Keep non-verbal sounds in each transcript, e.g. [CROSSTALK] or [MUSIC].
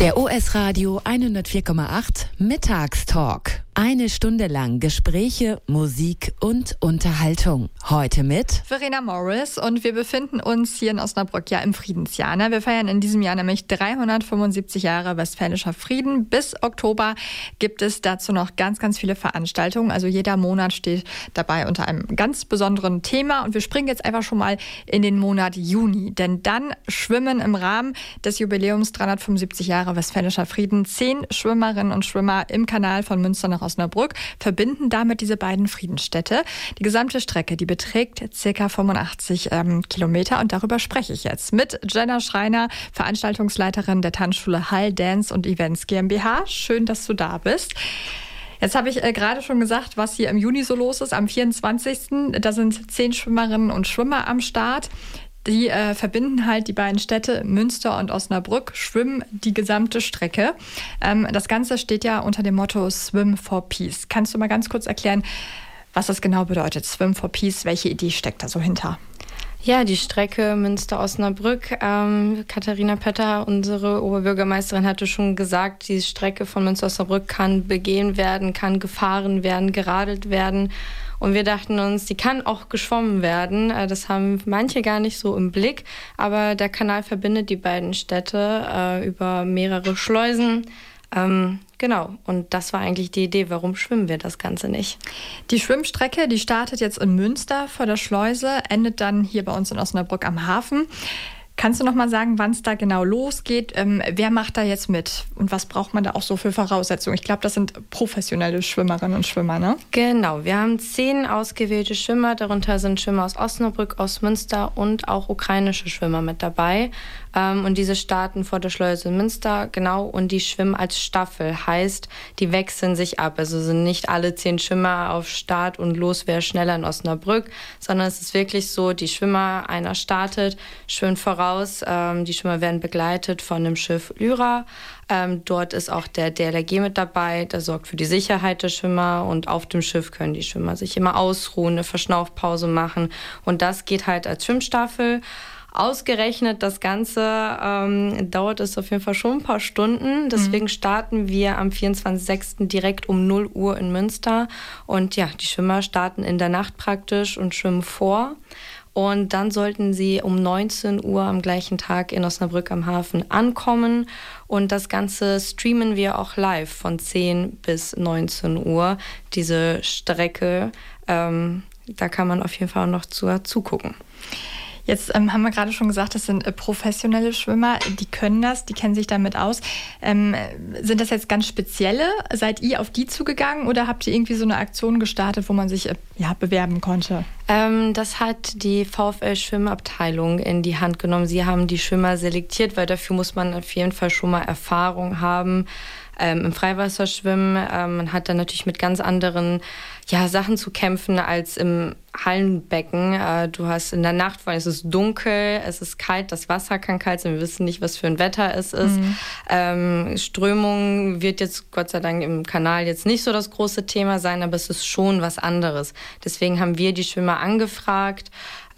Der OS Radio 104,8 Mittagstalk. Eine Stunde lang Gespräche, Musik und Unterhaltung. Heute mit Verena Morris und wir befinden uns hier in Osnabrück ja im Friedensjahr. Ne? Wir feiern in diesem Jahr nämlich 375 Jahre westfälischer Frieden. Bis Oktober gibt es dazu noch ganz, ganz viele Veranstaltungen. Also jeder Monat steht dabei unter einem ganz besonderen Thema und wir springen jetzt einfach schon mal in den Monat Juni, denn dann schwimmen im Rahmen des Jubiläums 375 Jahre westfälischer Frieden zehn Schwimmerinnen und Schwimmer im Kanal von Münster nach Osnabrück, verbinden damit diese beiden Friedensstädte. Die gesamte Strecke, die beträgt ca. 85 ähm, Kilometer und darüber spreche ich jetzt mit Jenna Schreiner, Veranstaltungsleiterin der Tanzschule Hall Dance und Events GmbH. Schön, dass du da bist. Jetzt habe ich äh, gerade schon gesagt, was hier im Juni so los ist. Am 24. Da sind zehn Schwimmerinnen und Schwimmer am Start. Die äh, verbinden halt die beiden Städte Münster und Osnabrück, schwimmen die gesamte Strecke. Ähm, das Ganze steht ja unter dem Motto Swim for Peace. Kannst du mal ganz kurz erklären, was das genau bedeutet? Swim for Peace, welche Idee steckt da so hinter? Ja, die Strecke Münster-Osnabrück. Ähm, Katharina Petter, unsere Oberbürgermeisterin, hatte schon gesagt, die Strecke von Münster-Osnabrück kann begehen werden, kann gefahren werden, geradelt werden. Und wir dachten uns, die kann auch geschwommen werden. Äh, das haben manche gar nicht so im Blick. Aber der Kanal verbindet die beiden Städte äh, über mehrere Schleusen. Ähm, genau, und das war eigentlich die Idee, warum schwimmen wir das Ganze nicht? Die Schwimmstrecke, die startet jetzt in Münster vor der Schleuse, endet dann hier bei uns in Osnabrück am Hafen. Kannst du noch mal sagen, wann es da genau losgeht? Ähm, wer macht da jetzt mit? Und was braucht man da auch so für Voraussetzungen? Ich glaube, das sind professionelle Schwimmerinnen und Schwimmer, ne? Genau. Wir haben zehn ausgewählte Schwimmer. Darunter sind Schwimmer aus Osnabrück, aus Münster und auch ukrainische Schwimmer mit dabei. Ähm, und diese starten vor der Schleuse Münster, genau. Und die schwimmen als Staffel. Heißt, die wechseln sich ab. Also sind nicht alle zehn Schwimmer auf Start und los, wer schneller in Osnabrück, sondern es ist wirklich so, die Schwimmer, einer startet, schwimmt voraus raus. Ähm, die Schwimmer werden begleitet von dem Schiff Lyra. Ähm, dort ist auch der DLRG mit dabei, der sorgt für die Sicherheit der Schwimmer und auf dem Schiff können die Schwimmer sich immer ausruhen, eine Verschnaufpause machen und das geht halt als Schwimmstaffel. Ausgerechnet das Ganze ähm, dauert es auf jeden Fall schon ein paar Stunden. Deswegen mhm. starten wir am 24.06. direkt um 0 Uhr in Münster. Und ja, die Schwimmer starten in der Nacht praktisch und schwimmen vor. Und dann sollten sie um 19 Uhr am gleichen Tag in Osnabrück am Hafen ankommen. Und das Ganze streamen wir auch live von 10 bis 19 Uhr. Diese Strecke, ähm, da kann man auf jeden Fall noch zu, zugucken. Jetzt ähm, haben wir gerade schon gesagt, das sind äh, professionelle Schwimmer, die können das, die kennen sich damit aus. Ähm, sind das jetzt ganz spezielle? Seid ihr auf die zugegangen oder habt ihr irgendwie so eine Aktion gestartet, wo man sich äh, ja, bewerben konnte? Ähm, das hat die VfL Schwimmabteilung in die Hand genommen. Sie haben die Schwimmer selektiert, weil dafür muss man auf jeden Fall schon mal Erfahrung haben ähm, im Freiwasserschwimmen. Ähm, man hat dann natürlich mit ganz anderen ja, Sachen zu kämpfen als im Hallenbecken. Äh, du hast in der Nacht, vor allem es ist dunkel, es ist kalt, das Wasser kann kalt sein, wir wissen nicht, was für ein Wetter es ist. Mhm. Ähm, Strömung wird jetzt Gott sei Dank im Kanal jetzt nicht so das große Thema sein, aber es ist schon was anderes. Deswegen haben wir die Schwimmer angefragt.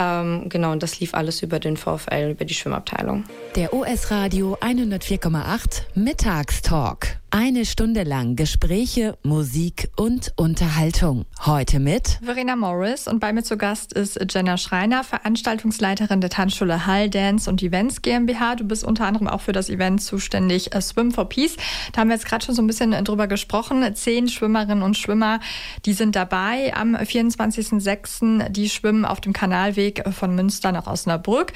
Ähm, genau, und das lief alles über den VfL, über die Schwimmabteilung. Der OS Radio 104,8 Mittagstalk. Eine Stunde lang Gespräche, Musik und Unterhaltung. Heute mit Verena Morris und bei mir zu Gast ist Jenna Schreiner, Veranstaltungsleiterin der Tanzschule Hall Dance und Events GmbH. Du bist unter anderem auch für das Event zuständig uh, Swim for Peace. Da haben wir jetzt gerade schon so ein bisschen drüber gesprochen. Zehn Schwimmerinnen und Schwimmer, die sind dabei am 24.06. Die schwimmen auf dem Kanalweg von Münster nach Osnabrück.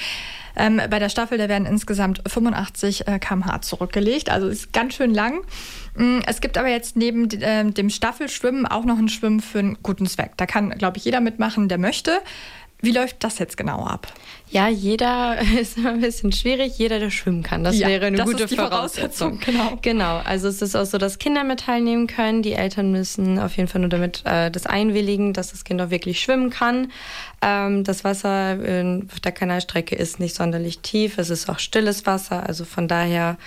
Ähm, bei der Staffel, da werden insgesamt 85 äh, km/h zurückgelegt, also ist ganz schön lang. Mm, es gibt aber jetzt neben äh, dem Staffelschwimmen auch noch ein Schwimmen für einen guten Zweck. Da kann, glaube ich, jeder mitmachen, der möchte. Wie läuft das jetzt genau ab? Ja, jeder [LAUGHS] ist immer ein bisschen schwierig. Jeder, der schwimmen kann. Das ja, wäre eine gute Voraussetzung. Voraussetzung. Genau. genau. Also es ist auch so, dass Kinder mit teilnehmen können. Die Eltern müssen auf jeden Fall nur damit äh, das einwilligen, dass das Kind auch wirklich schwimmen kann. Ähm, das Wasser in, auf der Kanalstrecke ist nicht sonderlich tief. Es ist auch stilles Wasser. Also von daher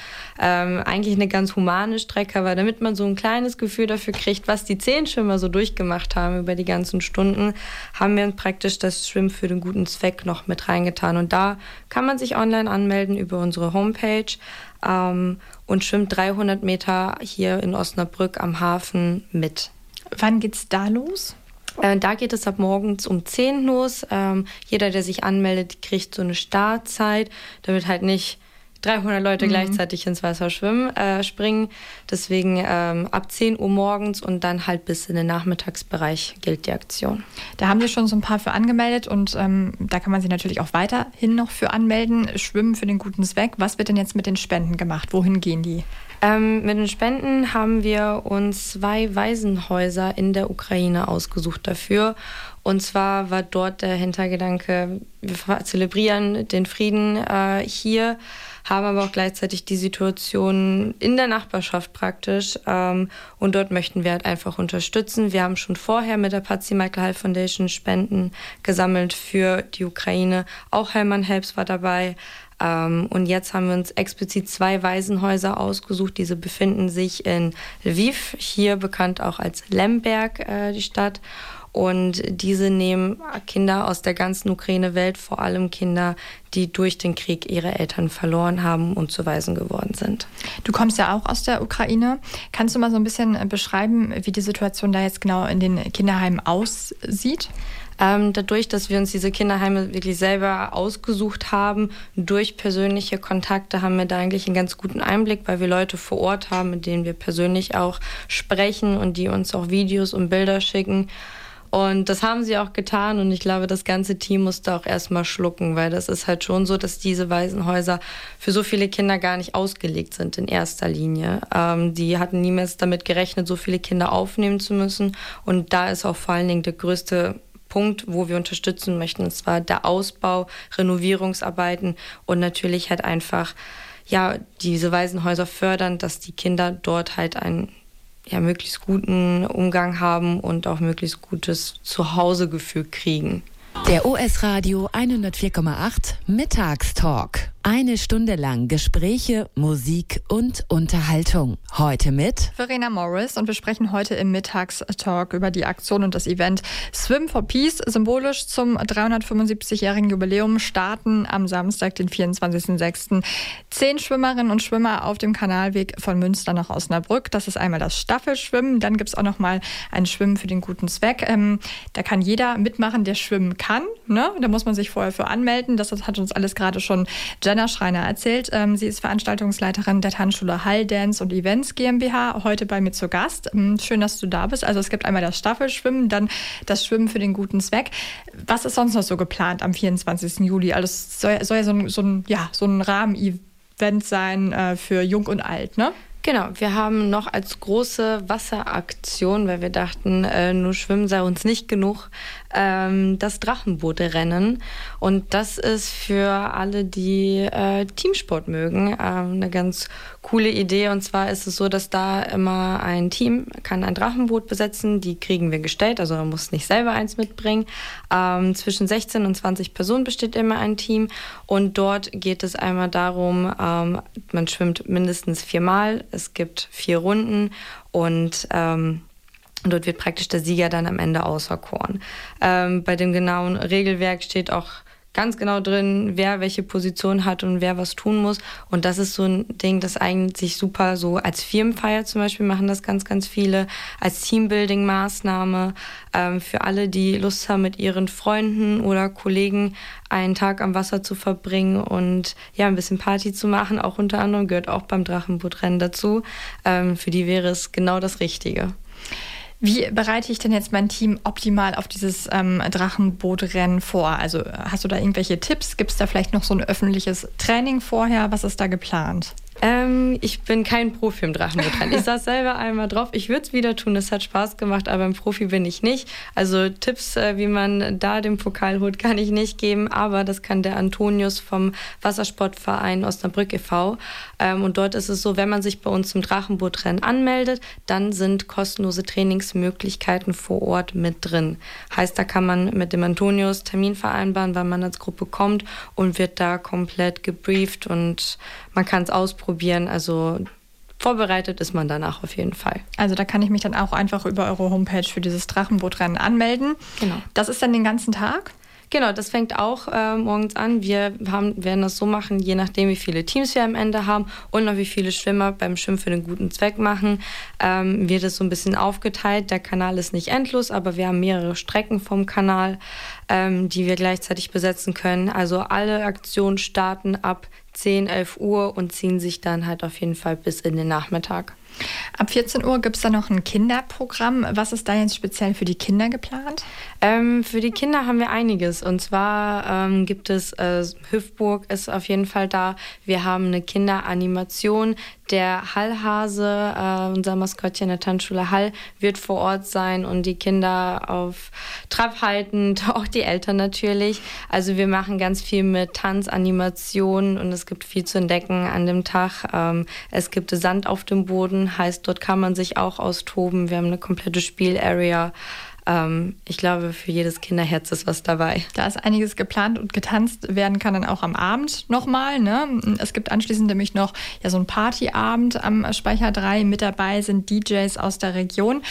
ähm, eigentlich eine ganz humane Strecke. Aber damit man so ein kleines Gefühl dafür kriegt, was die zehn Schwimmer so durchgemacht haben über die ganzen Stunden, haben wir praktisch das Schwimmen für den guten Zweck noch mit reingetan. Und da kann man sich online anmelden über unsere Homepage. ähm, und schwimmt 300 Meter hier in Osnabrück am Hafen mit. Wann geht's da los? Äh, da geht es ab morgens um 10 los. Ähm, jeder, der sich anmeldet, kriegt so eine Startzeit, damit halt nicht 300 Leute mhm. gleichzeitig ins Wasser schwimmen, äh, springen. Deswegen ähm, ab 10 Uhr morgens und dann halt bis in den Nachmittagsbereich gilt die Aktion. Da haben wir schon so ein paar für angemeldet und ähm, da kann man sich natürlich auch weiterhin noch für anmelden. Schwimmen für den guten Zweck. Was wird denn jetzt mit den Spenden gemacht? Wohin gehen die? Ähm, mit den Spenden haben wir uns zwei Waisenhäuser in der Ukraine ausgesucht dafür. Und zwar war dort der Hintergedanke, wir zelebrieren den Frieden äh, hier, haben aber auch gleichzeitig die Situation in der Nachbarschaft praktisch. Ähm, und dort möchten wir halt einfach unterstützen. Wir haben schon vorher mit der Patsy Michael Hall Foundation Spenden gesammelt für die Ukraine. Auch Hellmann Helps war dabei. Ähm, und jetzt haben wir uns explizit zwei Waisenhäuser ausgesucht. Diese befinden sich in Lviv, hier bekannt auch als Lemberg, äh, die Stadt. Und diese nehmen Kinder aus der ganzen Ukraine-Welt, vor allem Kinder, die durch den Krieg ihre Eltern verloren haben und zu Waisen geworden sind. Du kommst ja auch aus der Ukraine. Kannst du mal so ein bisschen äh, beschreiben, wie die Situation da jetzt genau in den Kinderheimen aussieht? Ähm, dadurch, dass wir uns diese Kinderheime wirklich selber ausgesucht haben, durch persönliche Kontakte haben wir da eigentlich einen ganz guten Einblick, weil wir Leute vor Ort haben, mit denen wir persönlich auch sprechen und die uns auch Videos und Bilder schicken. Und das haben sie auch getan und ich glaube, das ganze Team musste auch erstmal schlucken, weil das ist halt schon so, dass diese Waisenhäuser für so viele Kinder gar nicht ausgelegt sind in erster Linie. Ähm, die hatten niemals damit gerechnet, so viele Kinder aufnehmen zu müssen. Und da ist auch vor allen Dingen der größte Punkt, wo wir unterstützen möchten, und zwar der Ausbau, Renovierungsarbeiten und natürlich halt einfach ja diese Waisenhäuser fördern, dass die Kinder dort halt einen ja, möglichst guten Umgang haben und auch möglichst gutes Zuhausegefühl kriegen. Der OS Radio 104,8 Mittagstalk. Eine Stunde lang Gespräche, Musik und Unterhaltung. Heute mit Verena Morris und wir sprechen heute im Mittagstalk über die Aktion und das Event Swim for Peace, symbolisch zum 375-jährigen Jubiläum, starten am Samstag, den 24.06. Zehn Schwimmerinnen und Schwimmer auf dem Kanalweg von Münster nach Osnabrück. Das ist einmal das Staffelschwimmen, dann gibt es auch noch mal ein Schwimmen für den guten Zweck. Ähm, da kann jeder mitmachen, der schwimmen kann. Ne? Da muss man sich vorher für anmelden. Das hat uns alles gerade schon Jen Jenna Schreiner erzählt. Ähm, sie ist Veranstaltungsleiterin der Tanzschule Hall Dance und Events GmbH, heute bei mir zu Gast. Ähm, schön, dass du da bist. Also es gibt einmal das Staffelschwimmen, dann das Schwimmen für den guten Zweck. Was ist sonst noch so geplant am 24. Juli? Also es soll, soll ja so ein, so ein, ja, so ein Rahmen-Event sein äh, für Jung und Alt, ne? Genau, wir haben noch als große Wasseraktion, weil wir dachten, äh, nur Schwimmen sei uns nicht genug, ähm, das Drachenboote-Rennen. Und das ist für alle, die äh, Teamsport mögen, äh, eine ganz coole Idee. Und zwar ist es so, dass da immer ein Team kann ein Drachenboot besetzen. Die kriegen wir gestellt, also man muss nicht selber eins mitbringen. Ähm, zwischen 16 und 20 Personen besteht immer ein Team. Und dort geht es einmal darum, ähm, man schwimmt mindestens viermal. Es gibt vier Runden und ähm, dort wird praktisch der Sieger dann am Ende auserkoren. Ähm, bei dem genauen Regelwerk steht auch ganz genau drin, wer welche Position hat und wer was tun muss. Und das ist so ein Ding, das eignet sich super so als Firmenfeier zum Beispiel machen das ganz, ganz viele, als Teambuilding-Maßnahme ähm, für alle, die Lust haben, mit ihren Freunden oder Kollegen einen Tag am Wasser zu verbringen und ja, ein bisschen Party zu machen. Auch unter anderem gehört auch beim Drachenbootrennen dazu. Ähm, für die wäre es genau das Richtige. Wie bereite ich denn jetzt mein Team optimal auf dieses ähm, Drachenbootrennen vor? Also hast du da irgendwelche Tipps? Gibt es da vielleicht noch so ein öffentliches Training vorher? Was ist da geplant? Ähm, ich bin kein Profi im Drachenbootrennen. Ich saß selber einmal drauf. Ich würde es wieder tun. Es hat Spaß gemacht, aber ein Profi bin ich nicht. Also Tipps, äh, wie man da den Pokal holt, kann ich nicht geben. Aber das kann der Antonius vom Wassersportverein Osnabrück e.V. Ähm, und dort ist es so, wenn man sich bei uns zum Drachenbootrennen anmeldet, dann sind kostenlose Trainingsmöglichkeiten vor Ort mit drin. Heißt, da kann man mit dem Antonius Termin vereinbaren, wann man als Gruppe kommt und wird da komplett gebrieft und man kann es ausprobieren. Also vorbereitet ist man danach auf jeden Fall. Also da kann ich mich dann auch einfach über eure Homepage für dieses Drachenbootrennen anmelden. Genau. Das ist dann den ganzen Tag? Genau, das fängt auch äh, morgens an. Wir haben, werden das so machen, je nachdem, wie viele Teams wir am Ende haben und noch wie viele Schwimmer beim Schwimmen für den guten Zweck machen, ähm, wird es so ein bisschen aufgeteilt. Der Kanal ist nicht endlos, aber wir haben mehrere Strecken vom Kanal, ähm, die wir gleichzeitig besetzen können. Also alle Aktionen starten ab 10, 11 Uhr und ziehen sich dann halt auf jeden Fall bis in den Nachmittag. Ab 14 Uhr gibt es da noch ein Kinderprogramm. Was ist da jetzt speziell für die Kinder geplant? Ähm, für die Kinder haben wir einiges. Und zwar ähm, gibt es, äh, Hüftburg ist auf jeden Fall da. Wir haben eine Kinderanimation. Der Hallhase, äh, unser Maskottchen der Tanzschule Hall, wird vor Ort sein und die Kinder auf Trab haltend, [LAUGHS] auch die Eltern natürlich. Also wir machen ganz viel mit Tanzanimationen und es gibt viel zu entdecken an dem Tag. Ähm, es gibt Sand auf dem Boden, heißt, dort kann man sich auch austoben. Wir haben eine komplette Spielarea ähm, ich glaube, für jedes Kinderherz ist was dabei. Da ist einiges geplant und getanzt werden kann dann auch am Abend nochmal. Ne? Es gibt anschließend nämlich noch ja, so einen Partyabend am Speicher 3. Mit dabei sind DJs aus der Region.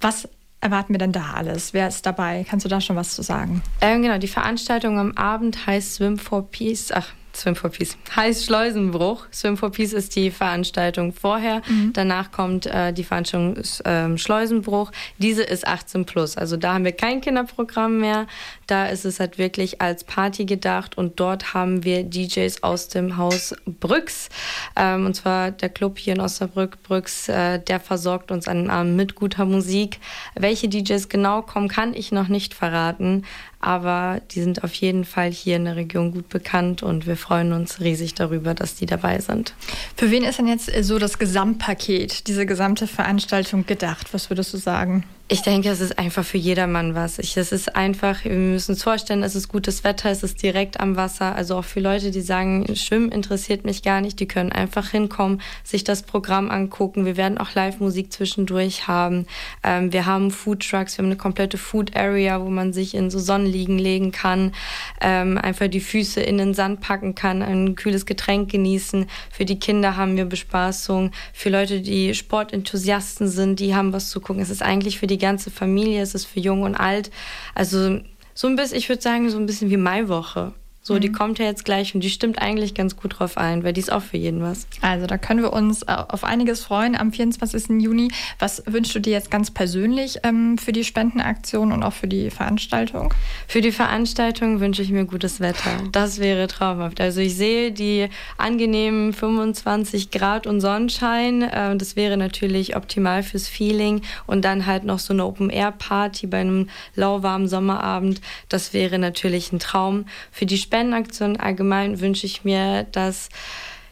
Was erwarten wir denn da alles? Wer ist dabei? Kannst du da schon was zu sagen? Ähm, genau, die Veranstaltung am Abend heißt Swim for Peace. Ach, Swim for Peace. Heißt Schleusenbruch. Swim for Peace ist die Veranstaltung vorher. Mhm. Danach kommt äh, die Veranstaltung äh, Schleusenbruch. Diese ist 18 plus. Also da haben wir kein Kinderprogramm mehr. Da ist es halt wirklich als Party gedacht und dort haben wir DJs aus dem Haus Brüx. Ähm, und zwar der Club hier in Osnabrück, Brüx, äh, der versorgt uns an Abend mit guter Musik. Welche DJs genau kommen, kann ich noch nicht verraten aber die sind auf jeden Fall hier in der Region gut bekannt und wir freuen uns riesig darüber, dass die dabei sind. Für wen ist denn jetzt so das Gesamtpaket, diese gesamte Veranstaltung gedacht? Was würdest du sagen? Ich denke, es ist einfach für jedermann was. Ich, es ist einfach, wir müssen uns vorstellen, es ist gutes Wetter, es ist direkt am Wasser. Also auch für Leute, die sagen, Schwimmen interessiert mich gar nicht, die können einfach hinkommen, sich das Programm angucken. Wir werden auch Live-Musik zwischendurch haben. Ähm, wir haben Food Trucks, wir haben eine komplette Food Area, wo man sich in so Sonnenliegen legen kann, ähm, einfach die Füße in den Sand packen kann, ein kühles Getränk genießen. Für die Kinder haben wir Bespaßung. Für Leute, die Sportenthusiasten sind, die haben was zu gucken. Es ist eigentlich für die die ganze Familie, es ist für Jung und Alt. Also so ein bisschen, ich würde sagen, so ein bisschen wie Maiwoche. So, mhm. die kommt ja jetzt gleich und die stimmt eigentlich ganz gut drauf ein, weil die ist auch für jeden was. Also, da können wir uns äh, auf einiges freuen am 24. Juni. Was wünschst du dir jetzt ganz persönlich ähm, für die Spendenaktion und auch für die Veranstaltung? Für die Veranstaltung wünsche ich mir gutes Wetter. Das wäre traumhaft. Also, ich sehe die angenehmen 25 Grad und Sonnenschein. Äh, das wäre natürlich optimal fürs Feeling. Und dann halt noch so eine Open-Air-Party bei einem lauwarmen Sommerabend. Das wäre natürlich ein Traum. Für die Spendenaktion Spendenaktion allgemein wünsche ich mir, dass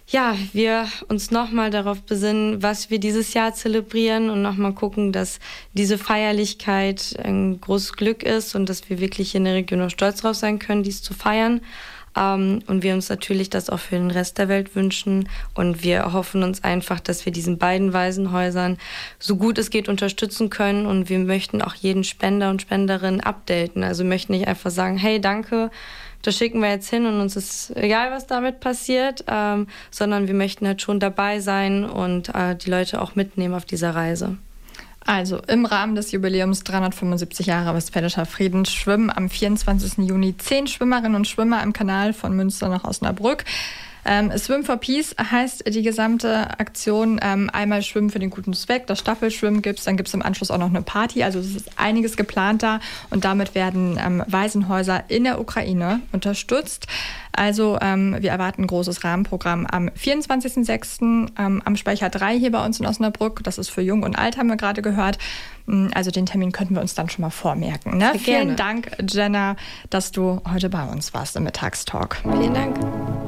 ja, wir uns nochmal darauf besinnen, was wir dieses Jahr zelebrieren und nochmal gucken, dass diese Feierlichkeit ein großes Glück ist und dass wir wirklich in der Region auch stolz drauf sein können, dies zu feiern. Ähm, und wir uns natürlich das auch für den Rest der Welt wünschen. Und wir hoffen uns einfach, dass wir diesen beiden Waisenhäusern so gut es geht unterstützen können. Und wir möchten auch jeden Spender und Spenderin updaten. Also möchten nicht einfach sagen, hey, danke, das schicken wir jetzt hin und uns ist egal, was damit passiert, ähm, sondern wir möchten halt schon dabei sein und äh, die Leute auch mitnehmen auf dieser Reise. Also im Rahmen des Jubiläums 375 Jahre Westfälischer Frieden schwimmen am 24. Juni zehn Schwimmerinnen und Schwimmer im Kanal von Münster nach Osnabrück. Ähm, Swim for Peace heißt die gesamte Aktion ähm, einmal Schwimmen für den guten Zweck, das Staffelschwimmen gibt es, dann gibt es im Anschluss auch noch eine Party, also es ist einiges geplant da und damit werden ähm, Waisenhäuser in der Ukraine unterstützt. Also ähm, wir erwarten ein großes Rahmenprogramm am 24.06. Ähm, am Speicher 3 hier bei uns in Osnabrück. Das ist für Jung und Alt, haben wir gerade gehört. Mm, also den Termin könnten wir uns dann schon mal vormerken. Ne? Vielen Dank, Jenna, dass du heute bei uns warst im Mittagstalk. Vielen Dank.